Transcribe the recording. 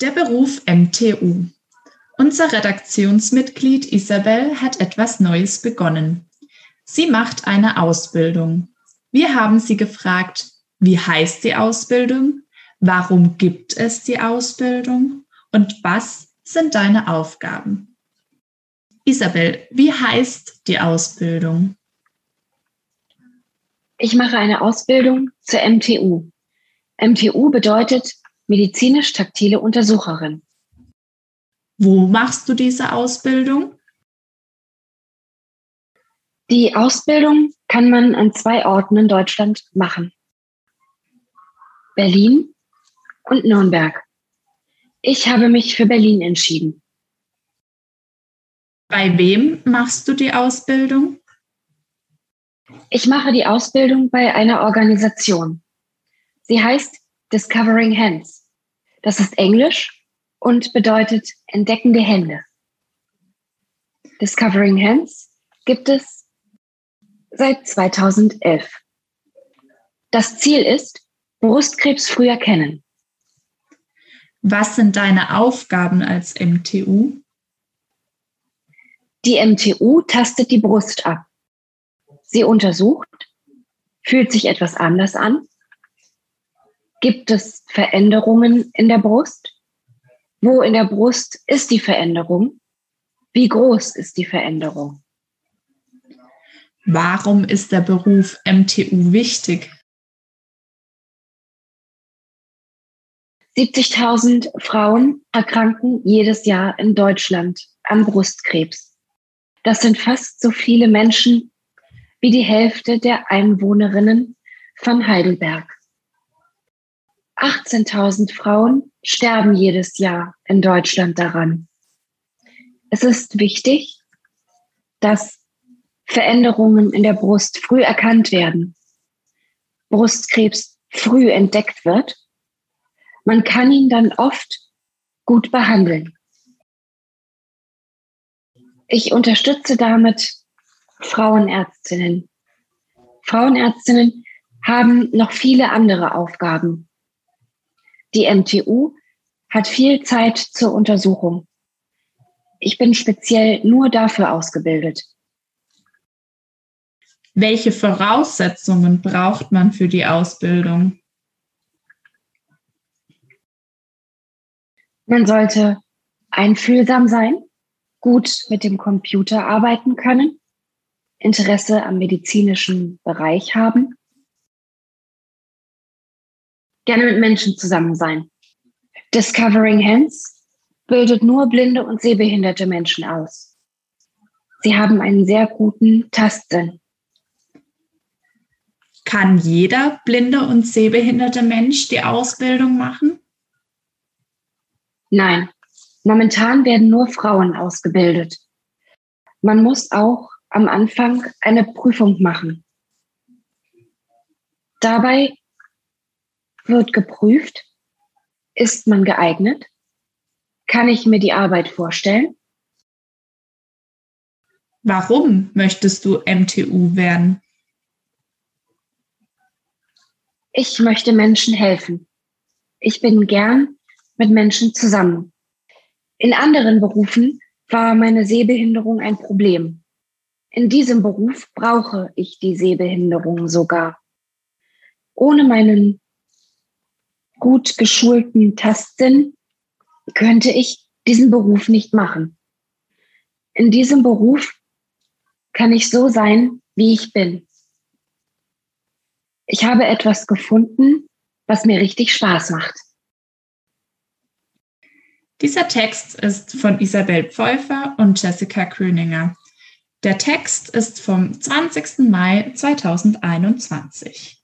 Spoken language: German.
Der Beruf MTU. Unser Redaktionsmitglied Isabel hat etwas Neues begonnen. Sie macht eine Ausbildung. Wir haben sie gefragt, wie heißt die Ausbildung? Warum gibt es die Ausbildung? Und was sind deine Aufgaben? Isabel, wie heißt die Ausbildung? Ich mache eine Ausbildung zur MTU. MTU bedeutet medizinisch-taktile Untersucherin. Wo machst du diese Ausbildung? Die Ausbildung kann man an zwei Orten in Deutschland machen. Berlin und Nürnberg. Ich habe mich für Berlin entschieden. Bei wem machst du die Ausbildung? Ich mache die Ausbildung bei einer Organisation. Sie heißt Discovering Hands. Das ist Englisch und bedeutet entdeckende Hände. Discovering Hands gibt es seit 2011. Das Ziel ist, Brustkrebs früh erkennen. Was sind deine Aufgaben als MTU? Die MTU tastet die Brust ab. Sie untersucht, fühlt sich etwas anders an? Gibt es Veränderungen in der Brust? Wo in der Brust ist die Veränderung? Wie groß ist die Veränderung? Warum ist der Beruf MTU wichtig? 70.000 Frauen erkranken jedes Jahr in Deutschland an Brustkrebs. Das sind fast so viele Menschen wie die Hälfte der Einwohnerinnen von Heidelberg. 18.000 Frauen sterben jedes Jahr in Deutschland daran. Es ist wichtig, dass Veränderungen in der Brust früh erkannt werden, Brustkrebs früh entdeckt wird. Man kann ihn dann oft gut behandeln. Ich unterstütze damit Frauenärztinnen. Frauenärztinnen haben noch viele andere Aufgaben. Die MTU hat viel Zeit zur Untersuchung. Ich bin speziell nur dafür ausgebildet. Welche Voraussetzungen braucht man für die Ausbildung? Man sollte einfühlsam sein, gut mit dem Computer arbeiten können, Interesse am medizinischen Bereich haben, gerne mit Menschen zusammen sein. Discovering Hands bildet nur blinde und sehbehinderte Menschen aus. Sie haben einen sehr guten Tastsinn. Kann jeder blinde und sehbehinderte Mensch die Ausbildung machen? Nein, momentan werden nur Frauen ausgebildet. Man muss auch am Anfang eine Prüfung machen. Dabei wird geprüft, ist man geeignet? Kann ich mir die Arbeit vorstellen? Warum möchtest du MTU werden? Ich möchte Menschen helfen. Ich bin gern mit Menschen zusammen. In anderen Berufen war meine Sehbehinderung ein Problem. In diesem Beruf brauche ich die Sehbehinderung sogar. Ohne meinen gut geschulten Tastsinn könnte ich diesen Beruf nicht machen. In diesem Beruf kann ich so sein, wie ich bin. Ich habe etwas gefunden, was mir richtig Spaß macht. Dieser Text ist von Isabel Pfeuffer und Jessica Kröninger. Der Text ist vom 20. Mai 2021.